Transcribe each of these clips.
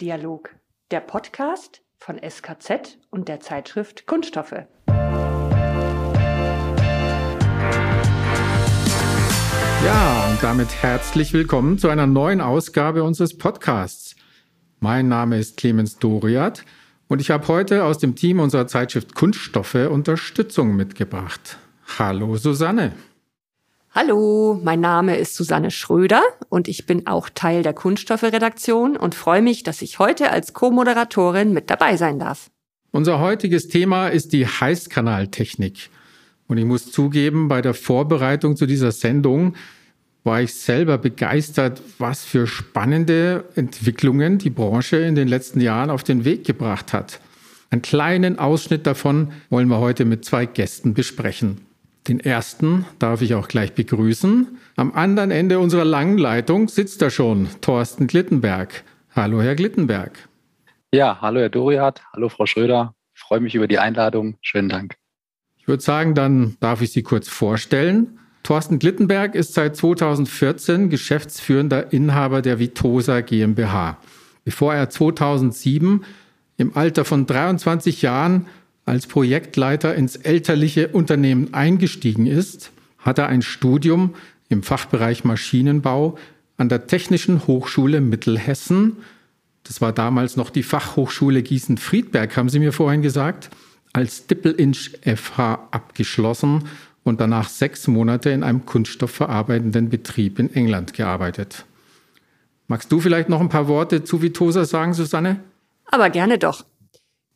Kunststoffdialog, der Podcast von SKZ und der Zeitschrift Kunststoffe. Ja, und damit herzlich willkommen zu einer neuen Ausgabe unseres Podcasts. Mein Name ist Clemens Doriat und ich habe heute aus dem Team unserer Zeitschrift Kunststoffe Unterstützung mitgebracht. Hallo Susanne. Hallo, mein Name ist Susanne Schröder und ich bin auch Teil der Kunststoffe-Redaktion und freue mich, dass ich heute als Co-Moderatorin mit dabei sein darf. Unser heutiges Thema ist die Heißkanaltechnik. Und ich muss zugeben, bei der Vorbereitung zu dieser Sendung war ich selber begeistert, was für spannende Entwicklungen die Branche in den letzten Jahren auf den Weg gebracht hat. Einen kleinen Ausschnitt davon wollen wir heute mit zwei Gästen besprechen. Den ersten darf ich auch gleich begrüßen. Am anderen Ende unserer langen Leitung sitzt er schon, Thorsten Glittenberg. Hallo, Herr Glittenberg. Ja, hallo, Herr Doriat. Hallo, Frau Schröder. Ich freue mich über die Einladung. Schönen Dank. Ich würde sagen, dann darf ich Sie kurz vorstellen. Thorsten Glittenberg ist seit 2014 geschäftsführender Inhaber der Vitosa GmbH. Bevor er 2007 im Alter von 23 Jahren als Projektleiter ins elterliche Unternehmen eingestiegen ist, hat er ein Studium im Fachbereich Maschinenbau an der Technischen Hochschule Mittelhessen, das war damals noch die Fachhochschule Gießen-Friedberg, haben Sie mir vorhin gesagt, als Dippel-Inch FH abgeschlossen und danach sechs Monate in einem kunststoffverarbeitenden Betrieb in England gearbeitet. Magst du vielleicht noch ein paar Worte zu Vitosa sagen, Susanne? Aber gerne doch.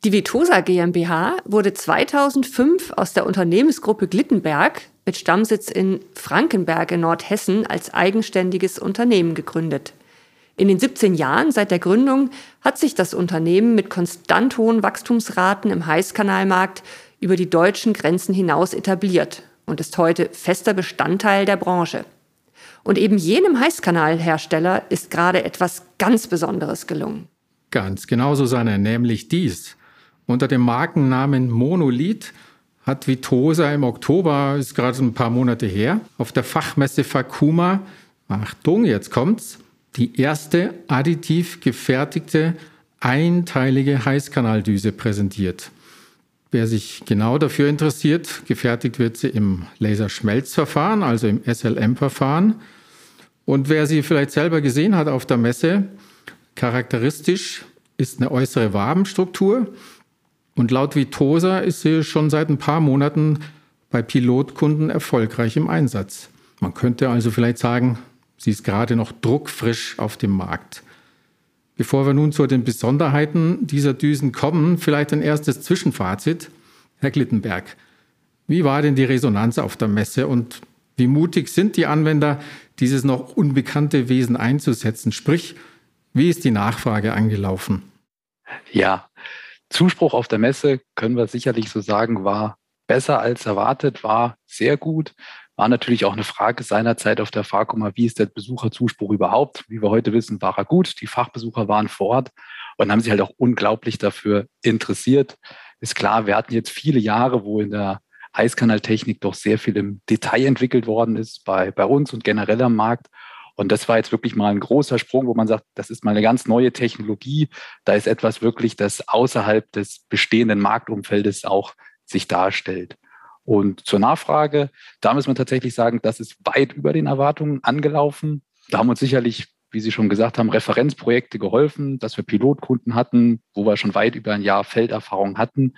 Die Vitosa GmbH wurde 2005 aus der Unternehmensgruppe Glittenberg mit Stammsitz in Frankenberg in Nordhessen als eigenständiges Unternehmen gegründet. In den 17 Jahren seit der Gründung hat sich das Unternehmen mit konstant hohen Wachstumsraten im Heißkanalmarkt über die deutschen Grenzen hinaus etabliert und ist heute fester Bestandteil der Branche. Und eben jenem Heißkanalhersteller ist gerade etwas ganz Besonderes gelungen. Ganz genau, Susanne, nämlich dies. Unter dem Markennamen Monolith hat Vitosa im Oktober, ist gerade ein paar Monate her, auf der Fachmesse Fakuma, Achtung, jetzt kommt's, die erste additiv gefertigte einteilige Heißkanaldüse präsentiert. Wer sich genau dafür interessiert, gefertigt wird sie im Laserschmelzverfahren, also im SLM-Verfahren. Und wer sie vielleicht selber gesehen hat auf der Messe, charakteristisch ist eine äußere Wabenstruktur, und laut Vitosa ist sie schon seit ein paar Monaten bei Pilotkunden erfolgreich im Einsatz. Man könnte also vielleicht sagen, sie ist gerade noch druckfrisch auf dem Markt. Bevor wir nun zu den Besonderheiten dieser Düsen kommen, vielleicht ein erstes Zwischenfazit. Herr Glittenberg, wie war denn die Resonanz auf der Messe und wie mutig sind die Anwender, dieses noch unbekannte Wesen einzusetzen? Sprich, wie ist die Nachfrage angelaufen? Ja, Zuspruch auf der Messe, können wir sicherlich so sagen, war besser als erwartet, war sehr gut. War natürlich auch eine Frage seinerzeit auf der Fakuma, wie ist der Besucherzuspruch überhaupt? Wie wir heute wissen, war er gut. Die Fachbesucher waren vor Ort und haben sich halt auch unglaublich dafür interessiert. Ist klar, wir hatten jetzt viele Jahre, wo in der Eiskanaltechnik doch sehr viel im Detail entwickelt worden ist, bei, bei uns und generell am Markt. Und das war jetzt wirklich mal ein großer Sprung, wo man sagt, das ist mal eine ganz neue Technologie. Da ist etwas wirklich, das außerhalb des bestehenden Marktumfeldes auch sich darstellt. Und zur Nachfrage, da muss man tatsächlich sagen, das ist weit über den Erwartungen angelaufen. Da haben uns sicherlich, wie Sie schon gesagt haben, Referenzprojekte geholfen, dass wir Pilotkunden hatten, wo wir schon weit über ein Jahr Felderfahrung hatten.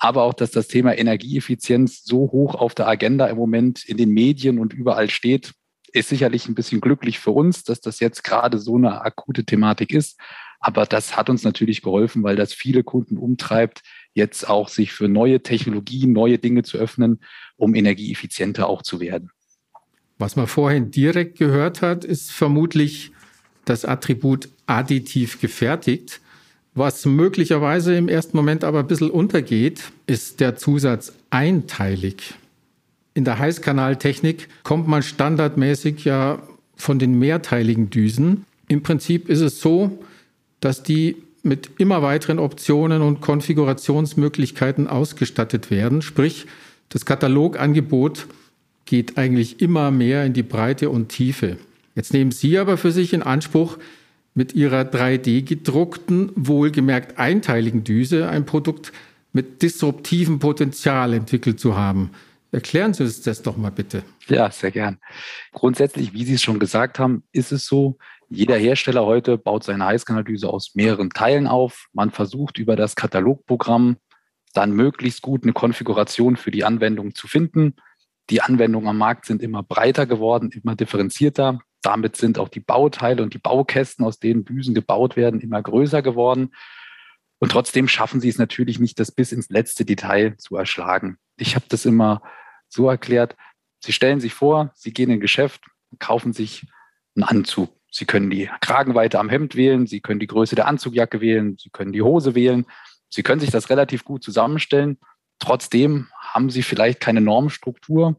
Aber auch, dass das Thema Energieeffizienz so hoch auf der Agenda im Moment in den Medien und überall steht, ist sicherlich ein bisschen glücklich für uns, dass das jetzt gerade so eine akute Thematik ist. Aber das hat uns natürlich geholfen, weil das viele Kunden umtreibt, jetzt auch sich für neue Technologien, neue Dinge zu öffnen, um energieeffizienter auch zu werden. Was man vorhin direkt gehört hat, ist vermutlich das Attribut additiv gefertigt. Was möglicherweise im ersten Moment aber ein bisschen untergeht, ist der Zusatz einteilig. In der Heißkanaltechnik kommt man standardmäßig ja von den mehrteiligen Düsen. Im Prinzip ist es so, dass die mit immer weiteren Optionen und Konfigurationsmöglichkeiten ausgestattet werden. Sprich, das Katalogangebot geht eigentlich immer mehr in die Breite und Tiefe. Jetzt nehmen Sie aber für sich in Anspruch, mit ihrer 3D gedruckten, wohlgemerkt einteiligen Düse ein Produkt mit disruptivem Potenzial entwickelt zu haben. Erklären Sie uns das doch mal bitte. Ja, sehr gern. Grundsätzlich, wie Sie es schon gesagt haben, ist es so, jeder Hersteller heute baut seine Heißkanaldüse aus mehreren Teilen auf. Man versucht über das Katalogprogramm dann möglichst gut eine Konfiguration für die Anwendung zu finden. Die Anwendungen am Markt sind immer breiter geworden, immer differenzierter. Damit sind auch die Bauteile und die Baukästen, aus denen Düsen gebaut werden, immer größer geworden. Und trotzdem schaffen sie es natürlich nicht, das bis ins letzte Detail zu erschlagen. Ich habe das immer so erklärt, Sie stellen sich vor, Sie gehen in ein Geschäft, kaufen sich einen Anzug. Sie können die Kragenweite am Hemd wählen, Sie können die Größe der Anzugjacke wählen, Sie können die Hose wählen. Sie können sich das relativ gut zusammenstellen. Trotzdem haben Sie vielleicht keine Normstruktur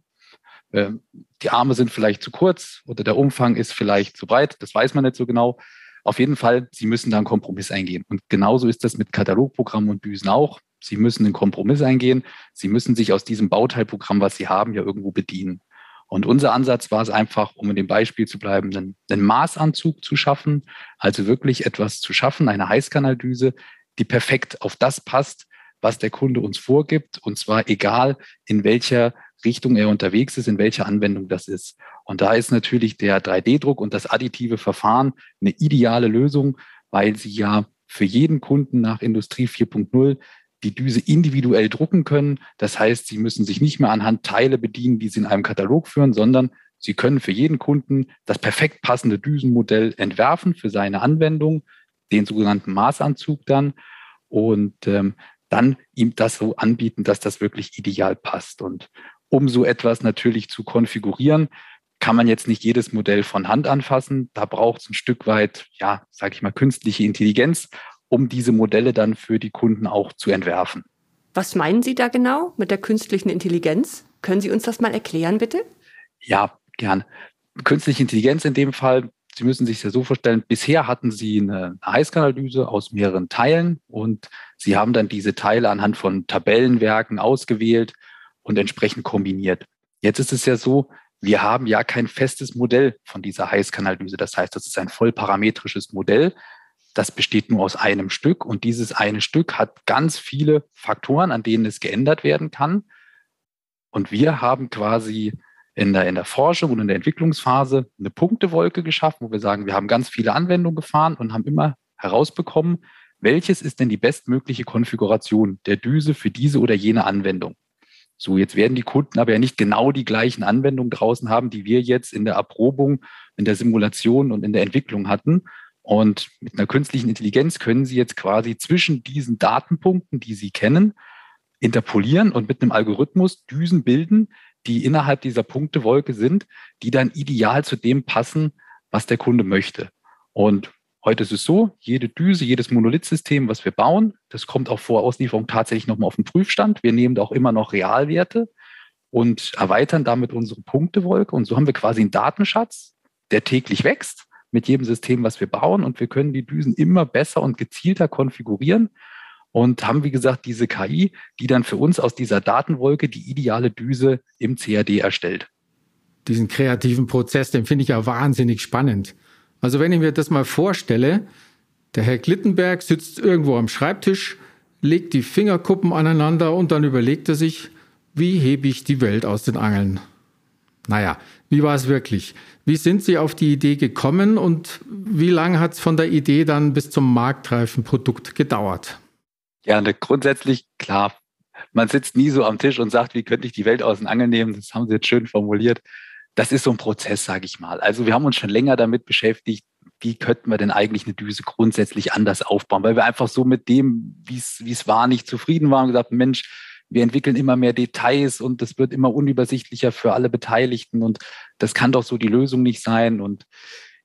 ähm, die Arme sind vielleicht zu kurz oder der Umfang ist vielleicht zu breit, das weiß man nicht so genau. Auf jeden Fall, Sie müssen da einen Kompromiss eingehen. Und genauso ist das mit Katalogprogrammen und Düsen auch. Sie müssen einen Kompromiss eingehen. Sie müssen sich aus diesem Bauteilprogramm, was Sie haben, ja irgendwo bedienen. Und unser Ansatz war es einfach, um in dem Beispiel zu bleiben, einen, einen Maßanzug zu schaffen, also wirklich etwas zu schaffen, eine Heißkanaldüse, die perfekt auf das passt, was der Kunde uns vorgibt. Und zwar egal, in welcher Richtung er unterwegs ist, in welcher Anwendung das ist. Und da ist natürlich der 3D-Druck und das additive Verfahren eine ideale Lösung, weil sie ja für jeden Kunden nach Industrie 4.0 die Düse individuell drucken können. Das heißt, sie müssen sich nicht mehr anhand Teile bedienen, die sie in einem Katalog führen, sondern sie können für jeden Kunden das perfekt passende Düsenmodell entwerfen für seine Anwendung, den sogenannten Maßanzug dann. Und ähm, dann ihm das so anbieten, dass das wirklich ideal passt. Und um so etwas natürlich zu konfigurieren, kann man jetzt nicht jedes Modell von Hand anfassen. Da braucht es ein Stück weit, ja, sage ich mal, künstliche Intelligenz, um diese Modelle dann für die Kunden auch zu entwerfen. Was meinen Sie da genau mit der künstlichen Intelligenz? Können Sie uns das mal erklären, bitte? Ja, gern. Künstliche Intelligenz in dem Fall, Sie müssen sich das so vorstellen, bisher hatten Sie eine Heißkanaldüse aus mehreren Teilen und Sie haben dann diese Teile anhand von Tabellenwerken ausgewählt und entsprechend kombiniert. Jetzt ist es ja so, wir haben ja kein festes Modell von dieser Heißkanaldüse. Das heißt, das ist ein vollparametrisches Modell. Das besteht nur aus einem Stück und dieses eine Stück hat ganz viele Faktoren, an denen es geändert werden kann. Und wir haben quasi in der, in der Forschung und in der Entwicklungsphase eine Punktewolke geschaffen, wo wir sagen, wir haben ganz viele Anwendungen gefahren und haben immer herausbekommen, welches ist denn die bestmögliche Konfiguration der Düse für diese oder jene Anwendung. So, jetzt werden die Kunden aber ja nicht genau die gleichen Anwendungen draußen haben, die wir jetzt in der Erprobung, in der Simulation und in der Entwicklung hatten. Und mit einer künstlichen Intelligenz können Sie jetzt quasi zwischen diesen Datenpunkten, die Sie kennen, interpolieren und mit einem Algorithmus Düsen bilden, die innerhalb dieser Punktewolke sind, die dann ideal zu dem passen, was der Kunde möchte. Und Heute ist es so, jede Düse, jedes Monolithsystem, was wir bauen, das kommt auch vor Auslieferung tatsächlich nochmal auf den Prüfstand. Wir nehmen da auch immer noch Realwerte und erweitern damit unsere Punktewolke. Und so haben wir quasi einen Datenschatz, der täglich wächst mit jedem System, was wir bauen. Und wir können die Düsen immer besser und gezielter konfigurieren und haben, wie gesagt, diese KI, die dann für uns aus dieser Datenwolke die ideale Düse im CAD erstellt. Diesen kreativen Prozess, den finde ich ja wahnsinnig spannend. Also wenn ich mir das mal vorstelle, der Herr Glittenberg sitzt irgendwo am Schreibtisch, legt die Fingerkuppen aneinander und dann überlegt er sich, wie hebe ich die Welt aus den Angeln? Naja, wie war es wirklich? Wie sind Sie auf die Idee gekommen und wie lange hat es von der Idee dann bis zum marktreifen Produkt gedauert? Ja, ne, grundsätzlich klar. Man sitzt nie so am Tisch und sagt, wie könnte ich die Welt aus den Angeln nehmen? Das haben Sie jetzt schön formuliert das ist so ein Prozess, sage ich mal. Also wir haben uns schon länger damit beschäftigt, wie könnten wir denn eigentlich eine Düse grundsätzlich anders aufbauen, weil wir einfach so mit dem, wie es war, nicht zufrieden waren und gesagt, Mensch, wir entwickeln immer mehr Details und das wird immer unübersichtlicher für alle Beteiligten und das kann doch so die Lösung nicht sein. Und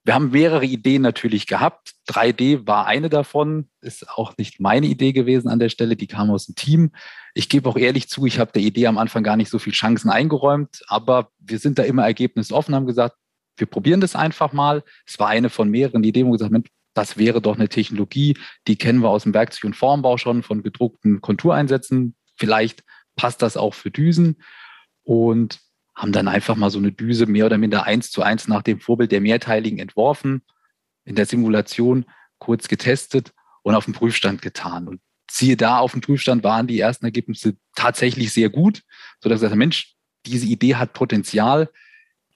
wir haben mehrere Ideen natürlich gehabt. 3D war eine davon, ist auch nicht meine Idee gewesen an der Stelle, die kam aus dem Team. Ich gebe auch ehrlich zu, ich habe der Idee am Anfang gar nicht so viel Chancen eingeräumt, aber wir sind da immer ergebnisoffen, haben gesagt, wir probieren das einfach mal. Es war eine von mehreren Ideen, wo wir gesagt haben, das wäre doch eine Technologie, die kennen wir aus dem Werkzeug- und Formbau schon von gedruckten Kontureinsätzen. Vielleicht passt das auch für Düsen. Und haben dann einfach mal so eine Düse mehr oder minder eins zu eins nach dem Vorbild der mehrteiligen entworfen. in der Simulation kurz getestet und auf den Prüfstand getan. Und siehe da, auf dem Prüfstand waren die ersten Ergebnisse tatsächlich sehr gut, sodass ich gesagt Mensch, diese Idee hat Potenzial.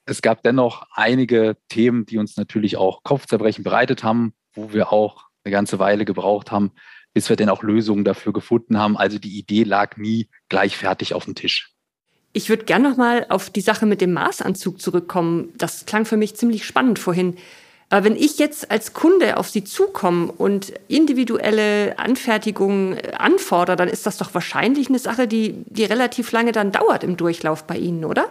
Es gab dennoch einige Themen, die uns natürlich auch Kopfzerbrechen bereitet haben, wo wir auch eine ganze Weile gebraucht haben, bis wir denn auch Lösungen dafür gefunden haben. Also die Idee lag nie gleich fertig auf dem Tisch. Ich würde gerne noch mal auf die Sache mit dem Maßanzug zurückkommen. Das klang für mich ziemlich spannend vorhin. Aber wenn ich jetzt als Kunde auf Sie zukomme und individuelle Anfertigungen äh, anfordere, dann ist das doch wahrscheinlich eine Sache, die, die relativ lange dann dauert im Durchlauf bei Ihnen, oder?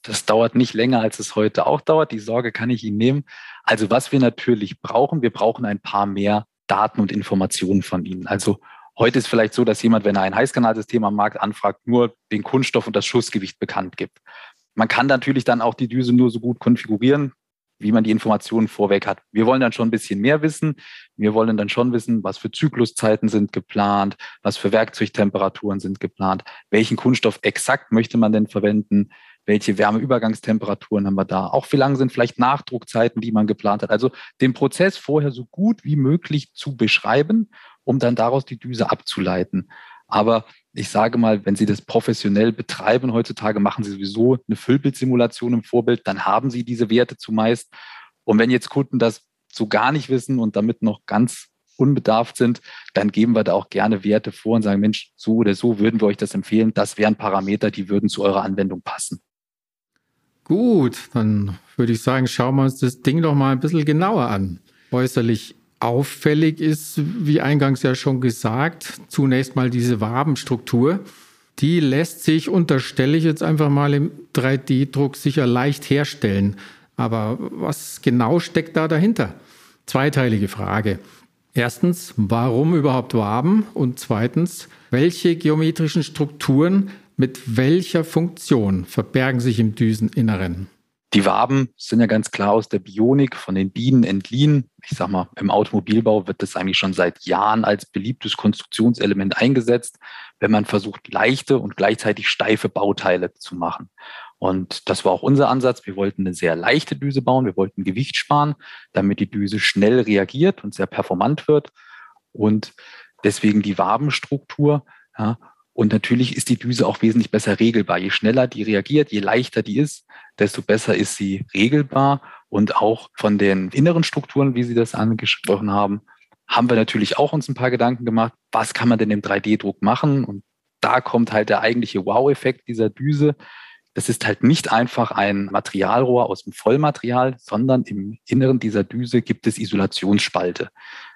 Das dauert nicht länger, als es heute auch dauert. Die Sorge kann ich Ihnen nehmen. Also was wir natürlich brauchen, wir brauchen ein paar mehr Daten und Informationen von Ihnen. Also heute ist vielleicht so, dass jemand, wenn er ein Heißkanalsystem am Markt anfragt, nur den Kunststoff und das Schussgewicht bekannt gibt. Man kann natürlich dann auch die Düse nur so gut konfigurieren, wie man die Informationen vorweg hat. Wir wollen dann schon ein bisschen mehr wissen. Wir wollen dann schon wissen, was für Zykluszeiten sind geplant, was für Werkzeugtemperaturen sind geplant, welchen Kunststoff exakt möchte man denn verwenden, welche Wärmeübergangstemperaturen haben wir da, auch wie lang sind vielleicht Nachdruckzeiten, die man geplant hat. Also den Prozess vorher so gut wie möglich zu beschreiben, um dann daraus die Düse abzuleiten. Aber ich sage mal, wenn Sie das professionell betreiben heutzutage, machen Sie sowieso eine Füllbildsimulation im Vorbild, dann haben Sie diese Werte zumeist. Und wenn jetzt Kunden das so gar nicht wissen und damit noch ganz unbedarft sind, dann geben wir da auch gerne Werte vor und sagen, Mensch, so oder so würden wir euch das empfehlen. Das wären Parameter, die würden zu eurer Anwendung passen. Gut, dann würde ich sagen, schauen wir uns das Ding doch mal ein bisschen genauer an. Äußerlich Auffällig ist, wie eingangs ja schon gesagt, zunächst mal diese Wabenstruktur. Die lässt sich, unterstelle ich jetzt einfach mal im 3D-Druck, sicher leicht herstellen. Aber was genau steckt da dahinter? Zweiteilige Frage. Erstens, warum überhaupt Waben? Und zweitens, welche geometrischen Strukturen mit welcher Funktion verbergen sich im Düseninneren? Die Waben sind ja ganz klar aus der Bionik von den Bienen entliehen. Ich sag mal, im Automobilbau wird das eigentlich schon seit Jahren als beliebtes Konstruktionselement eingesetzt, wenn man versucht, leichte und gleichzeitig steife Bauteile zu machen. Und das war auch unser Ansatz. Wir wollten eine sehr leichte Düse bauen. Wir wollten Gewicht sparen, damit die Düse schnell reagiert und sehr performant wird. Und deswegen die Wabenstruktur. Ja, und natürlich ist die Düse auch wesentlich besser regelbar. Je schneller die reagiert, je leichter die ist, desto besser ist sie regelbar. Und auch von den inneren Strukturen, wie Sie das angesprochen haben, haben wir natürlich auch uns ein paar Gedanken gemacht, was kann man denn im 3D-Druck machen? Und da kommt halt der eigentliche Wow-Effekt dieser Düse. Das ist halt nicht einfach ein Materialrohr aus dem Vollmaterial, sondern im Inneren dieser Düse gibt es Isolationsspalte.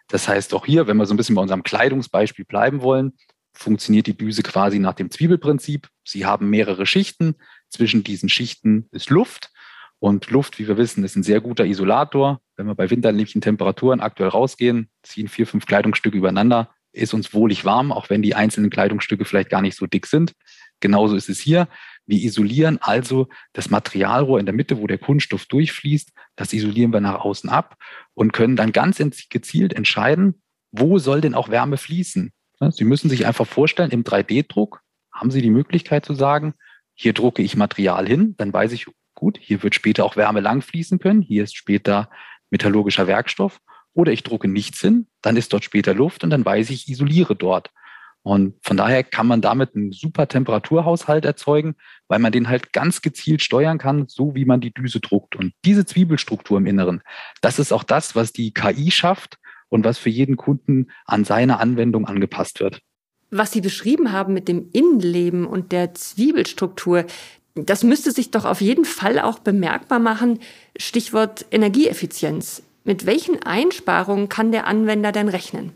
Das heißt, auch hier, wenn wir so ein bisschen bei unserem Kleidungsbeispiel bleiben wollen, funktioniert die Düse quasi nach dem Zwiebelprinzip. Sie haben mehrere Schichten. Zwischen diesen Schichten ist Luft. Und Luft, wie wir wissen, ist ein sehr guter Isolator. Wenn wir bei winterlichen Temperaturen aktuell rausgehen, ziehen vier, fünf Kleidungsstücke übereinander, ist uns wohlig warm, auch wenn die einzelnen Kleidungsstücke vielleicht gar nicht so dick sind. Genauso ist es hier. Wir isolieren also das Materialrohr in der Mitte, wo der Kunststoff durchfließt. Das isolieren wir nach außen ab und können dann ganz gezielt entscheiden, wo soll denn auch Wärme fließen? Sie müssen sich einfach vorstellen, im 3D-Druck haben Sie die Möglichkeit zu sagen, hier drucke ich Material hin, dann weiß ich, gut, hier wird später auch Wärme langfließen können, hier ist später metallurgischer Werkstoff. Oder ich drucke nichts hin, dann ist dort später Luft und dann weiß ich, ich isoliere dort. Und von daher kann man damit einen super Temperaturhaushalt erzeugen, weil man den halt ganz gezielt steuern kann, so wie man die Düse druckt. Und diese Zwiebelstruktur im Inneren, das ist auch das, was die KI schafft, und was für jeden Kunden an seine Anwendung angepasst wird. Was Sie beschrieben haben mit dem Innenleben und der Zwiebelstruktur, das müsste sich doch auf jeden Fall auch bemerkbar machen. Stichwort Energieeffizienz. Mit welchen Einsparungen kann der Anwender denn rechnen?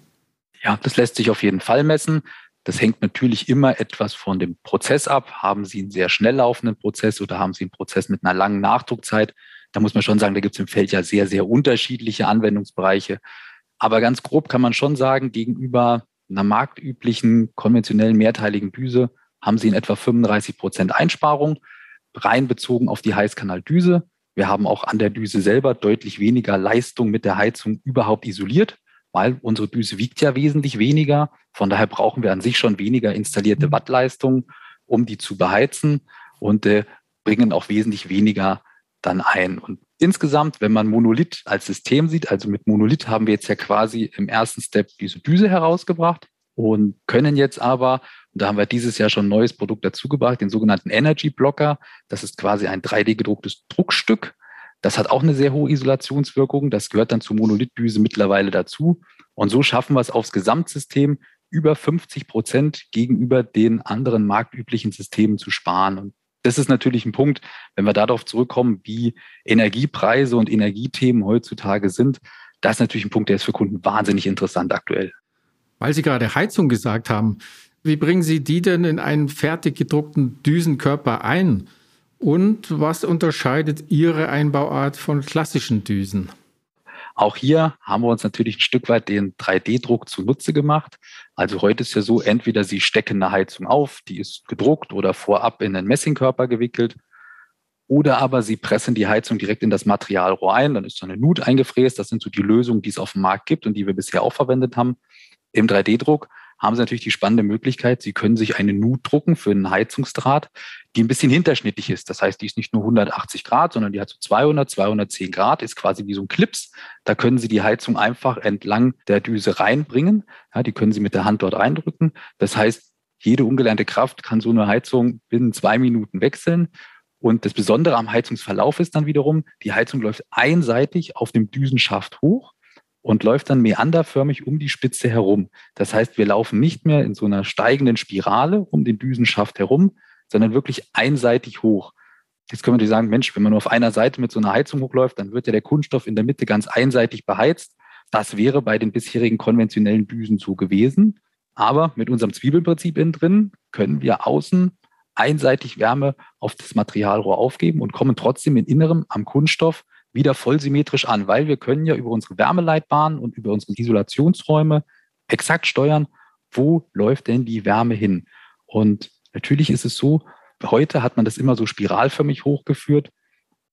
Ja, das lässt sich auf jeden Fall messen. Das hängt natürlich immer etwas von dem Prozess ab. Haben Sie einen sehr schnell laufenden Prozess oder haben Sie einen Prozess mit einer langen Nachdruckzeit? Da muss man schon sagen, da gibt es im Feld ja sehr, sehr unterschiedliche Anwendungsbereiche. Aber ganz grob kann man schon sagen, gegenüber einer marktüblichen konventionellen mehrteiligen Düse haben sie in etwa 35 Prozent Einsparung, rein bezogen auf die Heißkanaldüse. Wir haben auch an der Düse selber deutlich weniger Leistung mit der Heizung überhaupt isoliert, weil unsere Düse wiegt ja wesentlich weniger. Von daher brauchen wir an sich schon weniger installierte mhm. Wattleistung, um die zu beheizen und äh, bringen auch wesentlich weniger dann ein. Und insgesamt, wenn man Monolith als System sieht, also mit Monolith haben wir jetzt ja quasi im ersten Step diese Düse herausgebracht und können jetzt aber, und da haben wir dieses Jahr schon ein neues Produkt dazugebracht, den sogenannten Energy Blocker. Das ist quasi ein 3D gedrucktes Druckstück. Das hat auch eine sehr hohe Isolationswirkung. Das gehört dann zur Monolithdüse mittlerweile dazu. Und so schaffen wir es aufs Gesamtsystem über 50 Prozent gegenüber den anderen marktüblichen Systemen zu sparen. Und das ist natürlich ein Punkt, wenn wir darauf zurückkommen, wie Energiepreise und Energiethemen heutzutage sind. Das ist natürlich ein Punkt, der ist für Kunden wahnsinnig interessant aktuell. Weil Sie gerade Heizung gesagt haben, wie bringen Sie die denn in einen fertig gedruckten Düsenkörper ein? Und was unterscheidet Ihre Einbauart von klassischen Düsen? Auch hier haben wir uns natürlich ein Stück weit den 3D-Druck zunutze gemacht. Also heute ist ja so, entweder Sie stecken eine Heizung auf, die ist gedruckt oder vorab in einen Messingkörper gewickelt. Oder aber Sie pressen die Heizung direkt in das Materialrohr ein, dann ist so eine Nut eingefräst. Das sind so die Lösungen, die es auf dem Markt gibt und die wir bisher auch verwendet haben. Im 3D-Druck haben Sie natürlich die spannende Möglichkeit, Sie können sich eine Nut drucken für einen Heizungsdraht, die ein bisschen hinterschnittig ist. Das heißt, die ist nicht nur 180 Grad, sondern die hat so 200, 210 Grad, ist quasi wie so ein Clips. Da können Sie die Heizung einfach entlang der Düse reinbringen. Ja, die können Sie mit der Hand dort reindrücken. Das heißt, jede ungelernte Kraft kann so eine Heizung binnen zwei Minuten wechseln. Und das Besondere am Heizungsverlauf ist dann wiederum, die Heizung läuft einseitig auf dem Düsenschaft hoch und läuft dann meanderförmig um die Spitze herum. Das heißt, wir laufen nicht mehr in so einer steigenden Spirale um den Düsenschaft herum, sondern wirklich einseitig hoch. Jetzt können wir sagen, Mensch, wenn man nur auf einer Seite mit so einer Heizung hochläuft, dann wird ja der Kunststoff in der Mitte ganz einseitig beheizt. Das wäre bei den bisherigen konventionellen Düsen so gewesen. Aber mit unserem Zwiebelprinzip innen drin können wir außen einseitig Wärme auf das Materialrohr aufgeben und kommen trotzdem in Innerem am Kunststoff wieder vollsymmetrisch an, weil wir können ja über unsere Wärmeleitbahn und über unsere Isolationsräume exakt steuern, wo läuft denn die Wärme hin. Und natürlich ist es so, heute hat man das immer so spiralförmig hochgeführt,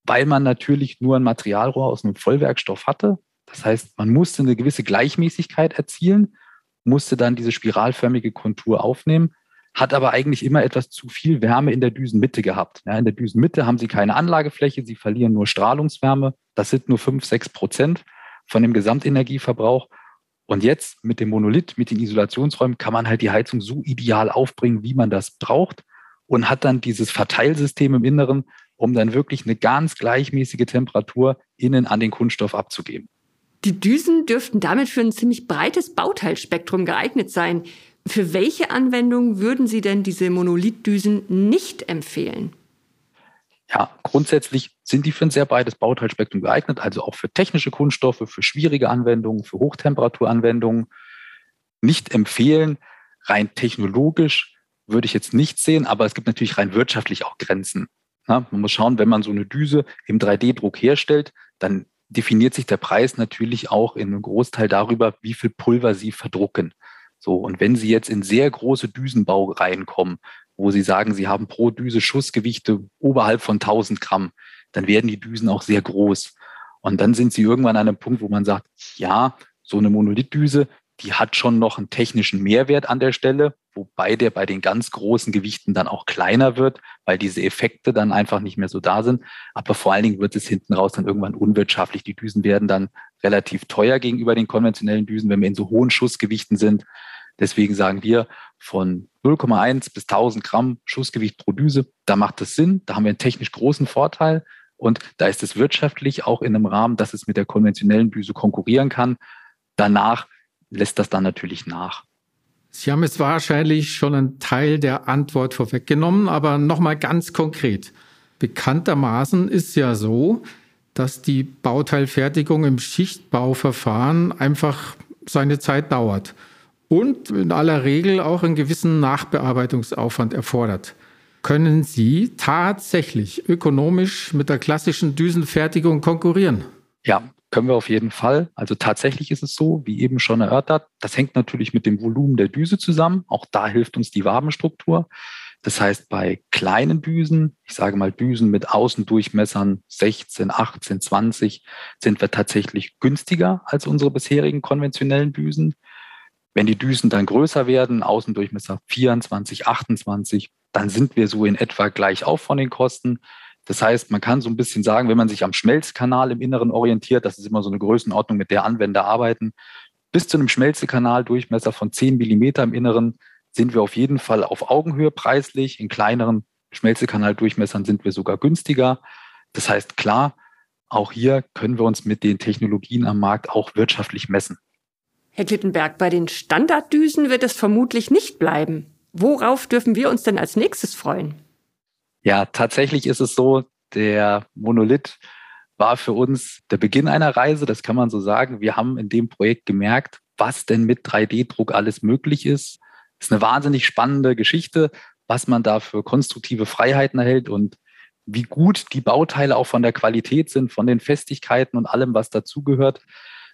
weil man natürlich nur ein Materialrohr aus einem Vollwerkstoff hatte. Das heißt, man musste eine gewisse Gleichmäßigkeit erzielen, musste dann diese spiralförmige Kontur aufnehmen hat aber eigentlich immer etwas zu viel Wärme in der Düsenmitte gehabt. Ja, in der Düsenmitte haben sie keine Anlagefläche, sie verlieren nur Strahlungswärme. Das sind nur 5, 6 Prozent von dem Gesamtenergieverbrauch. Und jetzt mit dem Monolith, mit den Isolationsräumen, kann man halt die Heizung so ideal aufbringen, wie man das braucht und hat dann dieses Verteilsystem im Inneren, um dann wirklich eine ganz gleichmäßige Temperatur innen an den Kunststoff abzugeben. Die Düsen dürften damit für ein ziemlich breites Bauteilspektrum geeignet sein. Für welche Anwendungen würden Sie denn diese Monolithdüsen nicht empfehlen? Ja, grundsätzlich sind die für ein sehr breites Bauteilspektrum geeignet, also auch für technische Kunststoffe, für schwierige Anwendungen, für Hochtemperaturanwendungen. Nicht empfehlen, rein technologisch würde ich jetzt nicht sehen, aber es gibt natürlich rein wirtschaftlich auch Grenzen. Ja, man muss schauen, wenn man so eine Düse im 3D-Druck herstellt, dann definiert sich der Preis natürlich auch in einem Großteil darüber, wie viel Pulver Sie verdrucken. So, und wenn Sie jetzt in sehr große Düsenbau reinkommen, wo Sie sagen, Sie haben pro Düse Schussgewichte oberhalb von 1000 Gramm, dann werden die Düsen auch sehr groß. Und dann sind Sie irgendwann an einem Punkt, wo man sagt, ja, so eine Monolithdüse, die hat schon noch einen technischen Mehrwert an der Stelle, wobei der bei den ganz großen Gewichten dann auch kleiner wird, weil diese Effekte dann einfach nicht mehr so da sind. Aber vor allen Dingen wird es hinten raus dann irgendwann unwirtschaftlich. Die Düsen werden dann relativ teuer gegenüber den konventionellen Düsen, wenn wir in so hohen Schussgewichten sind. Deswegen sagen wir von 0,1 bis 1000 Gramm Schussgewicht pro Düse, da macht es Sinn, da haben wir einen technisch großen Vorteil und da ist es wirtschaftlich auch in einem Rahmen, dass es mit der konventionellen Düse konkurrieren kann. Danach lässt das dann natürlich nach. Sie haben jetzt wahrscheinlich schon einen Teil der Antwort vorweggenommen, aber nochmal ganz konkret. Bekanntermaßen ist ja so, dass die Bauteilfertigung im Schichtbauverfahren einfach seine Zeit dauert und in aller Regel auch einen gewissen Nachbearbeitungsaufwand erfordert. Können Sie tatsächlich ökonomisch mit der klassischen Düsenfertigung konkurrieren? Ja, können wir auf jeden Fall. Also tatsächlich ist es so, wie eben schon erörtert, das hängt natürlich mit dem Volumen der Düse zusammen. Auch da hilft uns die Wabenstruktur. Das heißt, bei kleinen Düsen, ich sage mal Düsen mit Außendurchmessern 16, 18, 20, sind wir tatsächlich günstiger als unsere bisherigen konventionellen Düsen. Wenn die Düsen dann größer werden, Außendurchmesser 24, 28, dann sind wir so in etwa gleich auf von den Kosten. Das heißt, man kann so ein bisschen sagen, wenn man sich am Schmelzkanal im Inneren orientiert, das ist immer so eine Größenordnung, mit der Anwender arbeiten, bis zu einem Schmelzekanaldurchmesser von 10 Millimeter im Inneren sind wir auf jeden Fall auf Augenhöhe preislich. In kleineren Schmelzekanaldurchmessern sind wir sogar günstiger. Das heißt, klar, auch hier können wir uns mit den Technologien am Markt auch wirtschaftlich messen. Herr Klittenberg, bei den Standarddüsen wird es vermutlich nicht bleiben. Worauf dürfen wir uns denn als nächstes freuen? Ja, tatsächlich ist es so, der Monolith war für uns der Beginn einer Reise, das kann man so sagen. Wir haben in dem Projekt gemerkt, was denn mit 3D-Druck alles möglich ist. Das ist eine wahnsinnig spannende Geschichte, was man da für konstruktive Freiheiten erhält und wie gut die Bauteile auch von der Qualität sind, von den Festigkeiten und allem, was dazugehört.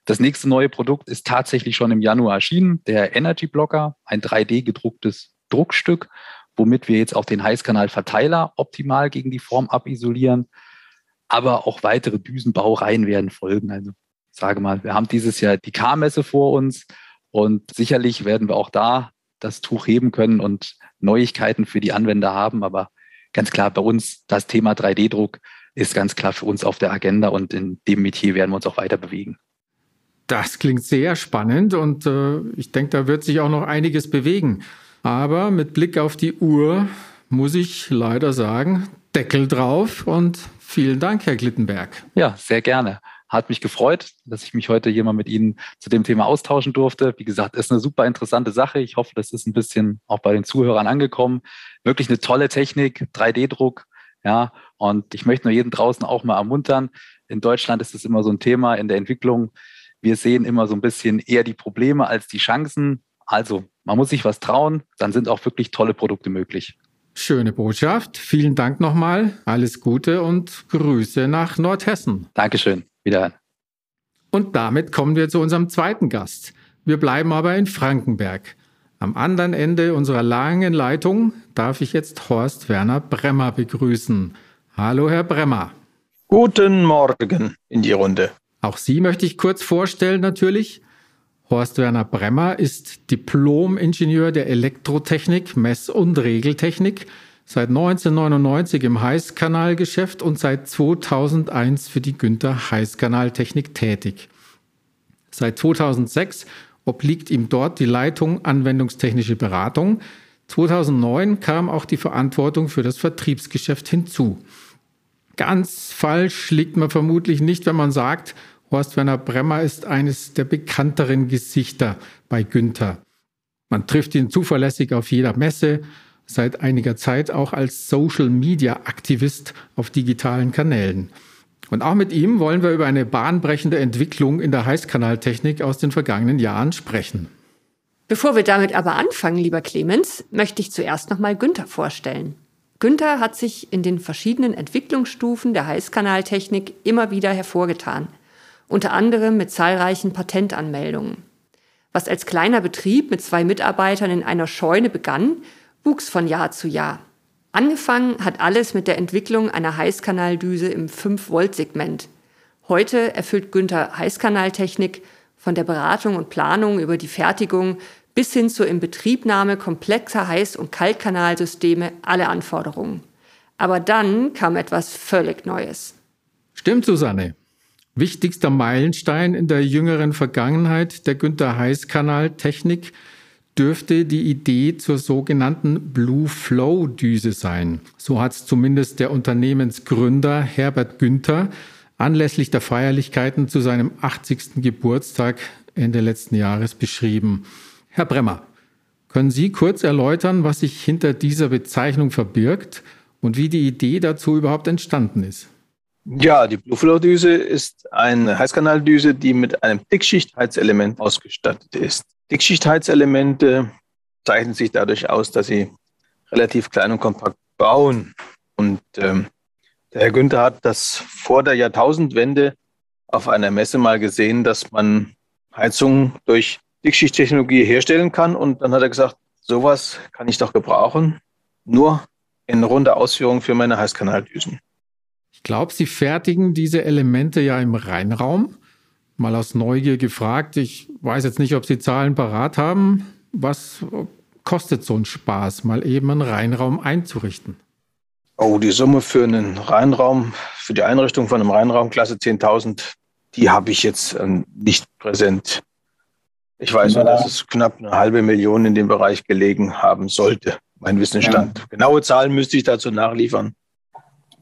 Das nächste neue Produkt ist tatsächlich schon im Januar erschienen, der Energy Blocker, ein 3D gedrucktes Druckstück, womit wir jetzt auch den Heißkanalverteiler optimal gegen die Form abisolieren. Aber auch weitere Düsenbaureihen werden folgen. Also sage mal, wir haben dieses Jahr die K-Messe vor uns und sicherlich werden wir auch da das Tuch heben können und Neuigkeiten für die Anwender haben. Aber ganz klar, bei uns das Thema 3D-Druck ist ganz klar für uns auf der Agenda und in dem Metier werden wir uns auch weiter bewegen. Das klingt sehr spannend und äh, ich denke, da wird sich auch noch einiges bewegen. Aber mit Blick auf die Uhr muss ich leider sagen, Deckel drauf und vielen Dank, Herr Glittenberg. Ja, sehr gerne. Hat mich gefreut, dass ich mich heute hier mal mit Ihnen zu dem Thema austauschen durfte. Wie gesagt, ist eine super interessante Sache. Ich hoffe, das ist ein bisschen auch bei den Zuhörern angekommen. Wirklich eine tolle Technik, 3D-Druck. Ja, und ich möchte nur jeden draußen auch mal ermuntern. In Deutschland ist es immer so ein Thema in der Entwicklung. Wir sehen immer so ein bisschen eher die Probleme als die Chancen. Also, man muss sich was trauen, dann sind auch wirklich tolle Produkte möglich. Schöne Botschaft. Vielen Dank nochmal. Alles Gute und Grüße nach Nordhessen. Dankeschön. Wieder. Und damit kommen wir zu unserem zweiten Gast. Wir bleiben aber in Frankenberg. Am anderen Ende unserer langen Leitung darf ich jetzt Horst Werner Bremmer begrüßen. Hallo, Herr Bremmer. Guten Morgen in die Runde. Auch Sie möchte ich kurz vorstellen natürlich. Horst Werner Bremmer ist Diplom-Ingenieur der Elektrotechnik, Mess- und Regeltechnik seit 1999 im Heißkanalgeschäft und seit 2001 für die Günther Heißkanaltechnik tätig. Seit 2006 obliegt ihm dort die Leitung anwendungstechnische Beratung. 2009 kam auch die Verantwortung für das Vertriebsgeschäft hinzu. Ganz falsch liegt man vermutlich nicht, wenn man sagt, Horst Werner Bremmer ist eines der bekannteren Gesichter bei Günther. Man trifft ihn zuverlässig auf jeder Messe, seit einiger Zeit auch als Social-Media-Aktivist auf digitalen Kanälen. Und auch mit ihm wollen wir über eine bahnbrechende Entwicklung in der Heißkanaltechnik aus den vergangenen Jahren sprechen. Bevor wir damit aber anfangen, lieber Clemens, möchte ich zuerst nochmal Günther vorstellen. Günther hat sich in den verschiedenen Entwicklungsstufen der Heißkanaltechnik immer wieder hervorgetan, unter anderem mit zahlreichen Patentanmeldungen. Was als kleiner Betrieb mit zwei Mitarbeitern in einer Scheune begann, wuchs von Jahr zu Jahr. Angefangen hat alles mit der Entwicklung einer Heißkanaldüse im 5-Volt-Segment. Heute erfüllt Günther Heißkanaltechnik von der Beratung und Planung über die Fertigung bis hin zur Inbetriebnahme komplexer Heiß- und Kaltkanalsysteme alle Anforderungen. Aber dann kam etwas völlig Neues. Stimmt, Susanne. Wichtigster Meilenstein in der jüngeren Vergangenheit der Günther Heißkanaltechnik dürfte die Idee zur sogenannten Blue Flow Düse sein. So hat es zumindest der Unternehmensgründer Herbert Günther anlässlich der Feierlichkeiten zu seinem 80. Geburtstag Ende letzten Jahres beschrieben. Herr Bremmer, können Sie kurz erläutern, was sich hinter dieser Bezeichnung verbirgt und wie die Idee dazu überhaupt entstanden ist? Ja, die Blueflow-Düse ist eine Heißkanaldüse, die mit einem Dickschichtheitselement ausgestattet ist. Dickschichtheitselemente zeichnen sich dadurch aus, dass sie relativ klein und kompakt bauen. Und ähm, der Herr Günther hat das vor der Jahrtausendwende auf einer Messe mal gesehen, dass man Heizungen durch Dickschichttechnologie herstellen kann. Und dann hat er gesagt, sowas kann ich doch gebrauchen, nur in runder Ausführung für meine Heißkanaldüsen. Ich glaube, Sie fertigen diese Elemente ja im Reinraum. Mal aus Neugier gefragt, ich weiß jetzt nicht, ob Sie Zahlen parat haben. Was kostet so ein Spaß, mal eben einen Reinraum einzurichten? Oh, die Summe für einen Reinraum, für die Einrichtung von einem Reinraum Klasse 10.000, die habe ich jetzt äh, nicht präsent. Ich weiß nur, dass es knapp eine halbe Million in dem Bereich gelegen haben sollte. Mein Wissensstand. Ja. Genaue Zahlen müsste ich dazu nachliefern.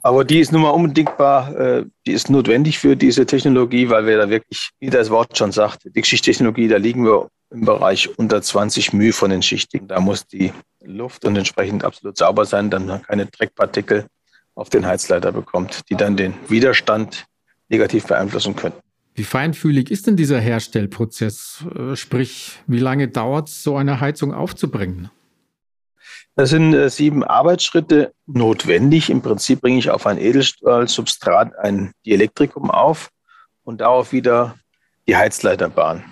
Aber die ist nun mal unbedingbar, äh, die ist notwendig für diese Technologie, weil wir da wirklich, wie das Wort schon sagt, die Schichttechnologie, da liegen wir im Bereich unter 20 μ von den Schichtigen. Da muss die Luft und entsprechend absolut sauber sein, dann man keine Dreckpartikel auf den Heizleiter bekommt, die dann den Widerstand negativ beeinflussen können. Wie feinfühlig ist denn dieser Herstellprozess? Äh, sprich, wie lange dauert es, so eine Heizung aufzubringen? Das sind äh, sieben Arbeitsschritte notwendig. Im Prinzip bringe ich auf ein Edelstahlsubstrat ein Dielektrikum auf und darauf wieder die Heizleiterbahn.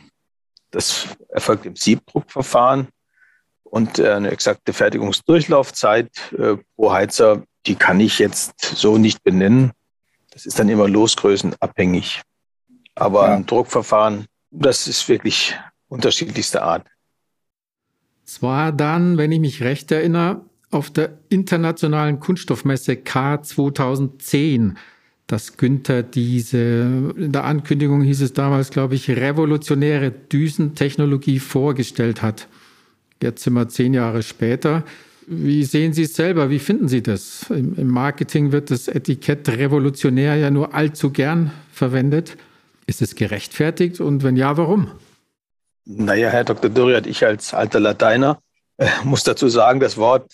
Das erfolgt im Siebdruckverfahren und äh, eine exakte Fertigungsdurchlaufzeit äh, pro Heizer, die kann ich jetzt so nicht benennen. Das ist dann immer losgrößenabhängig. Aber ja. ein Druckverfahren, das ist wirklich unterschiedlichster Art. Es war dann, wenn ich mich recht erinnere, auf der internationalen Kunststoffmesse K 2010, dass Günther diese, in der Ankündigung hieß es damals, glaube ich, revolutionäre Düsentechnologie vorgestellt hat. Jetzt sind wir zehn Jahre später. Wie sehen Sie es selber? Wie finden Sie das? Im, Marketing wird das Etikett revolutionär ja nur allzu gern verwendet. Ist es gerechtfertigt und wenn ja, warum? Naja, Herr Dr. Dürriat, ich als alter Lateiner äh, muss dazu sagen, das Wort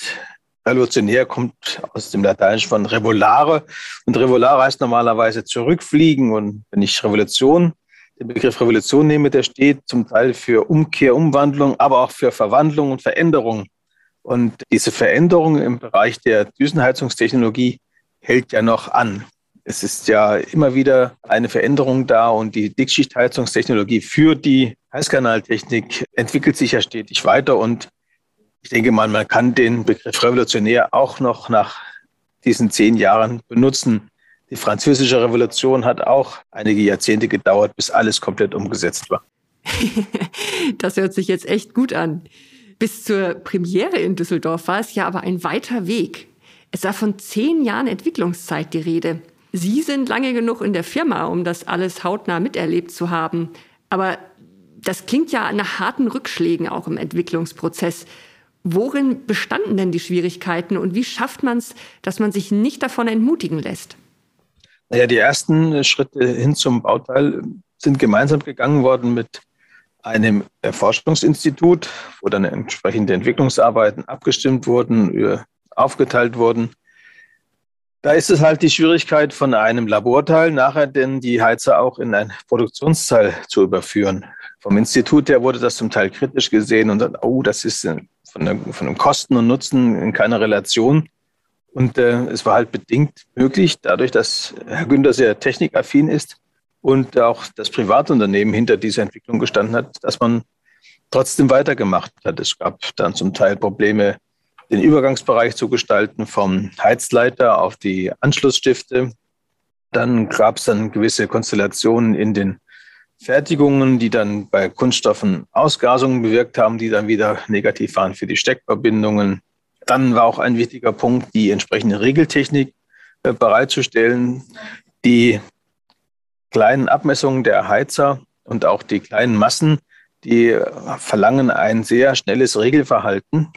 revolutionär kommt aus dem Lateinischen von revolare. Und revolare heißt normalerweise zurückfliegen. Und wenn ich Revolution, den Begriff Revolution nehme, der steht zum Teil für Umkehr, Umwandlung, aber auch für Verwandlung und Veränderung. Und diese Veränderung im Bereich der Düsenheizungstechnologie hält ja noch an. Es ist ja immer wieder eine Veränderung da und die Dickschichtheizungstechnologie für die Heißkanaltechnik entwickelt sich ja stetig weiter und ich denke mal, man kann den Begriff revolutionär auch noch nach diesen zehn Jahren benutzen. Die französische Revolution hat auch einige Jahrzehnte gedauert, bis alles komplett umgesetzt war. das hört sich jetzt echt gut an. Bis zur Premiere in Düsseldorf war es ja aber ein weiter Weg. Es war von zehn Jahren Entwicklungszeit die Rede. Sie sind lange genug in der Firma, um das alles hautnah miterlebt zu haben. Aber das klingt ja nach harten Rückschlägen auch im Entwicklungsprozess. Worin bestanden denn die Schwierigkeiten und wie schafft man es, dass man sich nicht davon entmutigen lässt? Naja, die ersten Schritte hin zum Bauteil sind gemeinsam gegangen worden mit einem Forschungsinstitut, wo dann entsprechende Entwicklungsarbeiten abgestimmt wurden, aufgeteilt wurden. Da ist es halt die Schwierigkeit von einem Laborteil nachher denn die Heizer auch in ein Produktionsteil zu überführen. Vom Institut her wurde das zum Teil kritisch gesehen und dann, oh, das ist von, der, von dem Kosten und Nutzen in keiner Relation. Und äh, es war halt bedingt möglich, dadurch, dass Herr Günther sehr technikaffin ist und auch das Privatunternehmen hinter dieser Entwicklung gestanden hat, dass man trotzdem weitergemacht hat. Es gab dann zum Teil Probleme den Übergangsbereich zu gestalten vom Heizleiter auf die Anschlussstifte. Dann gab es dann gewisse Konstellationen in den Fertigungen, die dann bei Kunststoffen Ausgasungen bewirkt haben, die dann wieder negativ waren für die Steckverbindungen. Dann war auch ein wichtiger Punkt, die entsprechende Regeltechnik äh, bereitzustellen. Die kleinen Abmessungen der Heizer und auch die kleinen Massen, die verlangen ein sehr schnelles Regelverhalten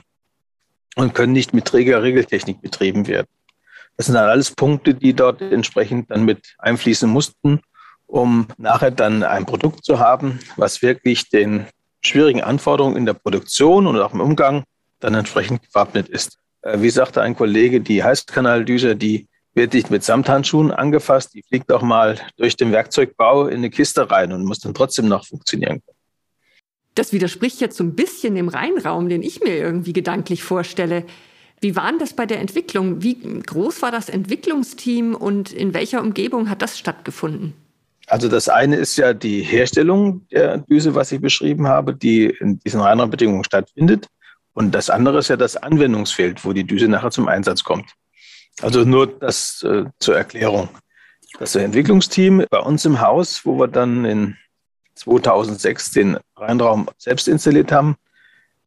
und können nicht mit träger Regeltechnik betrieben werden. Das sind dann alles Punkte, die dort entsprechend dann mit einfließen mussten, um nachher dann ein Produkt zu haben, was wirklich den schwierigen Anforderungen in der Produktion und auch im Umgang dann entsprechend gewappnet ist. Äh, wie sagte ein Kollege, die Heißkanaldüse, die wird nicht mit Samthandschuhen angefasst, die fliegt auch mal durch den Werkzeugbau in eine Kiste rein und muss dann trotzdem noch funktionieren können. Das widerspricht jetzt so ein bisschen dem Reinraum, den ich mir irgendwie gedanklich vorstelle. Wie war denn das bei der Entwicklung? Wie groß war das Entwicklungsteam und in welcher Umgebung hat das stattgefunden? Also das eine ist ja die Herstellung der Düse, was ich beschrieben habe, die in diesen Reinraumbedingungen stattfindet. Und das andere ist ja das Anwendungsfeld, wo die Düse nachher zum Einsatz kommt. Also nur das äh, zur Erklärung. Das Entwicklungsteam bei uns im Haus, wo wir dann in 2006 den Rheinraum selbst installiert haben.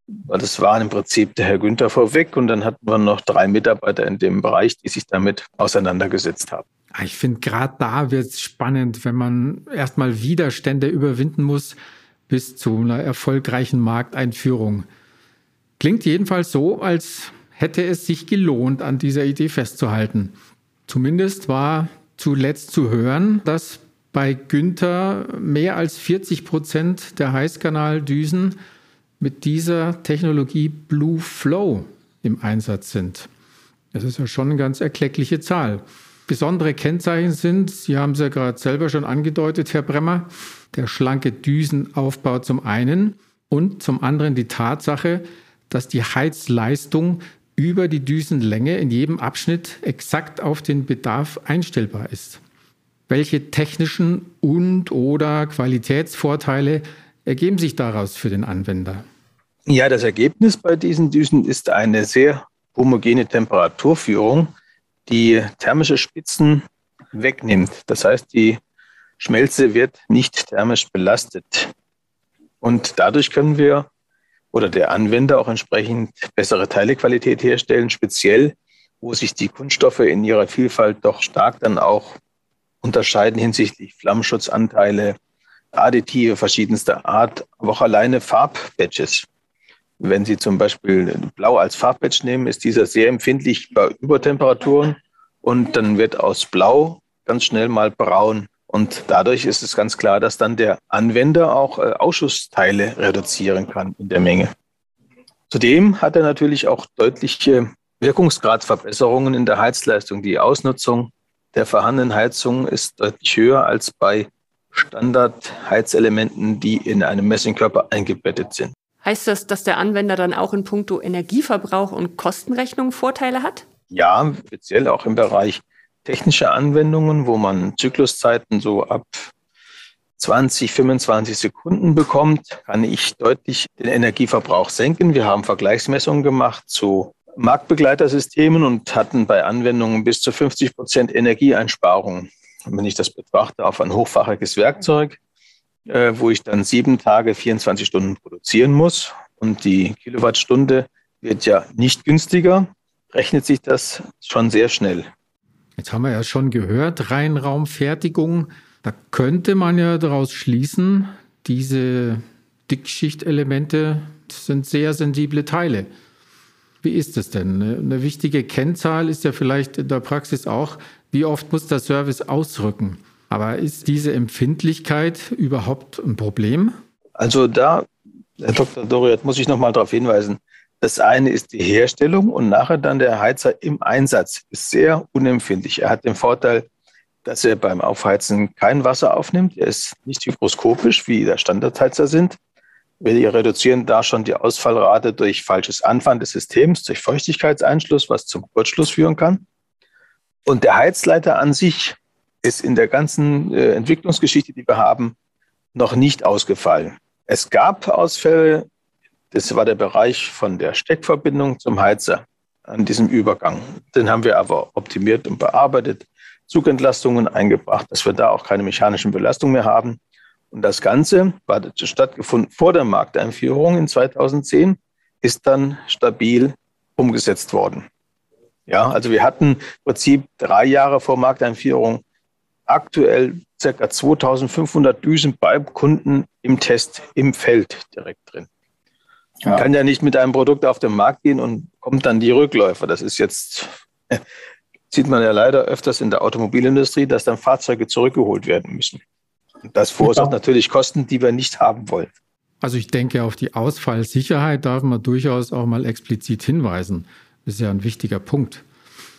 Das waren im Prinzip der Herr Günther vorweg und dann hatten wir noch drei Mitarbeiter in dem Bereich, die sich damit auseinandergesetzt haben. Ah, ich finde, gerade da wird es spannend, wenn man erstmal Widerstände überwinden muss bis zu einer erfolgreichen Markteinführung. Klingt jedenfalls so, als hätte es sich gelohnt, an dieser Idee festzuhalten. Zumindest war zuletzt zu hören, dass bei Günther mehr als 40 Prozent der Heißkanaldüsen mit dieser Technologie Blue Flow im Einsatz sind. Das ist ja schon eine ganz erkleckliche Zahl. Besondere Kennzeichen sind, Sie haben es ja gerade selber schon angedeutet, Herr Bremmer, der schlanke Düsenaufbau zum einen und zum anderen die Tatsache, dass die Heizleistung über die Düsenlänge in jedem Abschnitt exakt auf den Bedarf einstellbar ist. Welche technischen und oder Qualitätsvorteile ergeben sich daraus für den Anwender? Ja, das Ergebnis bei diesen Düsen ist eine sehr homogene Temperaturführung, die thermische Spitzen wegnimmt. Das heißt, die Schmelze wird nicht thermisch belastet. Und dadurch können wir oder der Anwender auch entsprechend bessere Teilequalität herstellen, speziell wo sich die Kunststoffe in ihrer Vielfalt doch stark dann auch unterscheiden hinsichtlich Flammenschutzanteile, Additive verschiedenster Art, aber auch alleine Farbbatches. Wenn Sie zum Beispiel Blau als Farbbatch nehmen, ist dieser sehr empfindlich bei Übertemperaturen und dann wird aus Blau ganz schnell mal braun. Und dadurch ist es ganz klar, dass dann der Anwender auch äh, Ausschussteile reduzieren kann in der Menge. Zudem hat er natürlich auch deutliche Wirkungsgradverbesserungen in der Heizleistung. Die Ausnutzung der vorhandenen Heizung ist deutlich höher als bei Standardheizelementen, die in einem Messingkörper eingebettet sind. Heißt das, dass der Anwender dann auch in puncto Energieverbrauch und Kostenrechnung Vorteile hat? Ja, speziell auch im Bereich technische Anwendungen, wo man Zykluszeiten so ab 20, 25 Sekunden bekommt, kann ich deutlich den Energieverbrauch senken. Wir haben Vergleichsmessungen gemacht zu Marktbegleitersystemen und hatten bei Anwendungen bis zu 50 Prozent Energieeinsparungen. Und wenn ich das betrachte auf ein hochfachiges Werkzeug, äh, wo ich dann sieben Tage, 24 Stunden produzieren muss und die Kilowattstunde wird ja nicht günstiger, rechnet sich das schon sehr schnell. Jetzt haben wir ja schon gehört, Reinraumfertigung. Da könnte man ja daraus schließen, diese Dickschichtelemente sind sehr sensible Teile. Wie ist es denn? Eine wichtige Kennzahl ist ja vielleicht in der Praxis auch, wie oft muss der Service ausrücken? Aber ist diese Empfindlichkeit überhaupt ein Problem? Also da, Herr Dr. Doriot, muss ich noch mal darauf hinweisen, das eine ist die Herstellung und nachher dann der Heizer im Einsatz ist sehr unempfindlich. Er hat den Vorteil, dass er beim Aufheizen kein Wasser aufnimmt. Er ist nicht hygroskopisch, wie der Standardheizer sind. Wir reduzieren da schon die Ausfallrate durch falsches Anfahren des Systems, durch Feuchtigkeitseinschluss, was zum Kurzschluss führen kann. Und der Heizleiter an sich ist in der ganzen äh, Entwicklungsgeschichte, die wir haben, noch nicht ausgefallen. Es gab Ausfälle das war der Bereich von der Steckverbindung zum Heizer an diesem Übergang. Den haben wir aber optimiert und bearbeitet, Zugentlastungen eingebracht, dass wir da auch keine mechanischen Belastungen mehr haben. Und das Ganze war stattgefunden vor der Markteinführung in 2010, ist dann stabil umgesetzt worden. Ja, also wir hatten im Prinzip drei Jahre vor Markteinführung aktuell ca. 2500 Düsen beim Kunden im Test im Feld direkt drin. Man kann ja nicht mit einem Produkt auf den Markt gehen und kommt dann die Rückläufer. Das ist jetzt, sieht man ja leider öfters in der Automobilindustrie, dass dann Fahrzeuge zurückgeholt werden müssen. Das verursacht ja. natürlich Kosten, die wir nicht haben wollen. Also ich denke, auf die Ausfallsicherheit darf man durchaus auch mal explizit hinweisen. Das ist ja ein wichtiger Punkt.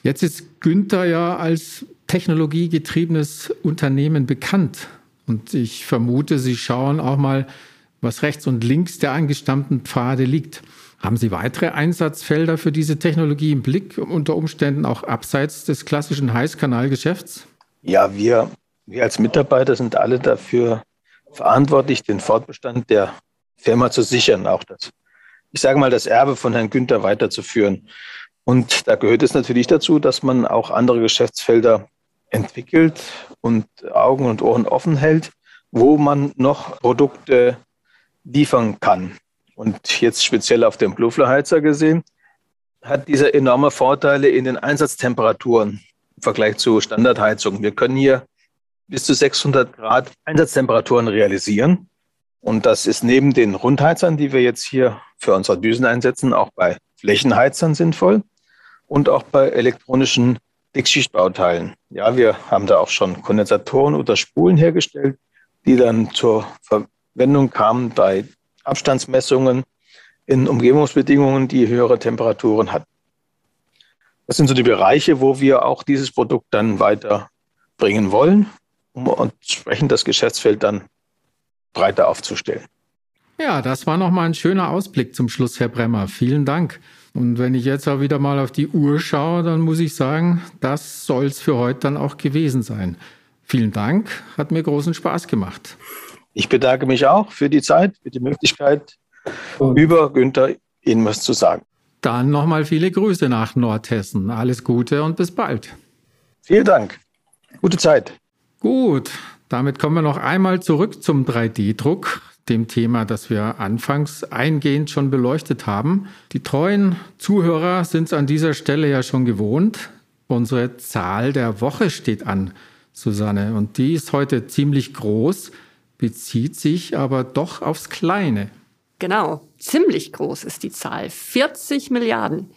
Jetzt ist Günther ja als technologiegetriebenes Unternehmen bekannt. Und ich vermute, Sie schauen auch mal was rechts und links der angestammten Pfade liegt. Haben Sie weitere Einsatzfelder für diese Technologie im Blick, unter Umständen auch abseits des klassischen Heißkanalgeschäfts? Ja, wir, wir als Mitarbeiter sind alle dafür verantwortlich, den Fortbestand der Firma zu sichern, auch das, ich sage mal, das Erbe von Herrn Günther weiterzuführen. Und da gehört es natürlich dazu, dass man auch andere Geschäftsfelder entwickelt und Augen und Ohren offen hält, wo man noch Produkte liefern kann. und jetzt speziell auf den Bluefloheizer gesehen, hat dieser enorme Vorteile in den Einsatztemperaturen im Vergleich zu Standardheizung. Wir können hier bis zu 600 Grad Einsatztemperaturen realisieren. Und das ist neben den Rundheizern, die wir jetzt hier für unsere Düsen einsetzen, auch bei Flächenheizern sinnvoll und auch bei elektronischen Dickschichtbauteilen. Ja, wir haben da auch schon Kondensatoren oder Spulen hergestellt, die dann zur Verwendung kamen bei Abstandsmessungen in Umgebungsbedingungen, die höhere Temperaturen hatten. Das sind so die Bereiche, wo wir auch dieses Produkt dann weiterbringen wollen, um entsprechend das Geschäftsfeld dann breiter aufzustellen. Ja, das war nochmal ein schöner Ausblick zum Schluss, Herr Bremmer. Vielen Dank. Und wenn ich jetzt auch wieder mal auf die Uhr schaue, dann muss ich sagen, das soll es für heute dann auch gewesen sein. Vielen Dank, hat mir großen Spaß gemacht. Ich bedanke mich auch für die Zeit, für die Möglichkeit, über Günther Ihnen was zu sagen. Dann nochmal viele Grüße nach Nordhessen. Alles Gute und bis bald. Vielen Dank. Gute Zeit. Gut, damit kommen wir noch einmal zurück zum 3D-Druck, dem Thema, das wir anfangs eingehend schon beleuchtet haben. Die treuen Zuhörer sind es an dieser Stelle ja schon gewohnt. Unsere Zahl der Woche steht an, Susanne, und die ist heute ziemlich groß, bezieht sich aber doch aufs Kleine. Genau, ziemlich groß ist die Zahl. 40 Milliarden.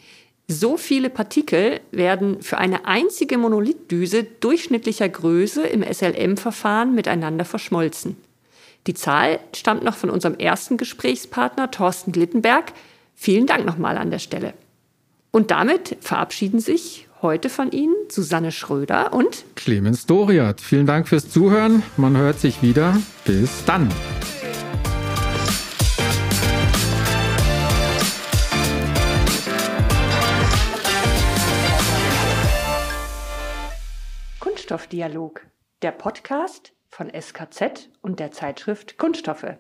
So viele Partikel werden für eine einzige Monolithdüse durchschnittlicher Größe im SLM-Verfahren miteinander verschmolzen. Die Zahl stammt noch von unserem ersten Gesprächspartner Thorsten Glittenberg. Vielen Dank nochmal an der Stelle. Und damit verabschieden sich heute von Ihnen Susanne Schröder und Clemens Doriat. Vielen Dank fürs Zuhören. Man hört sich wieder. Bis dann. Kunststoffdialog, der Podcast von SKZ und der Zeitschrift Kunststoffe.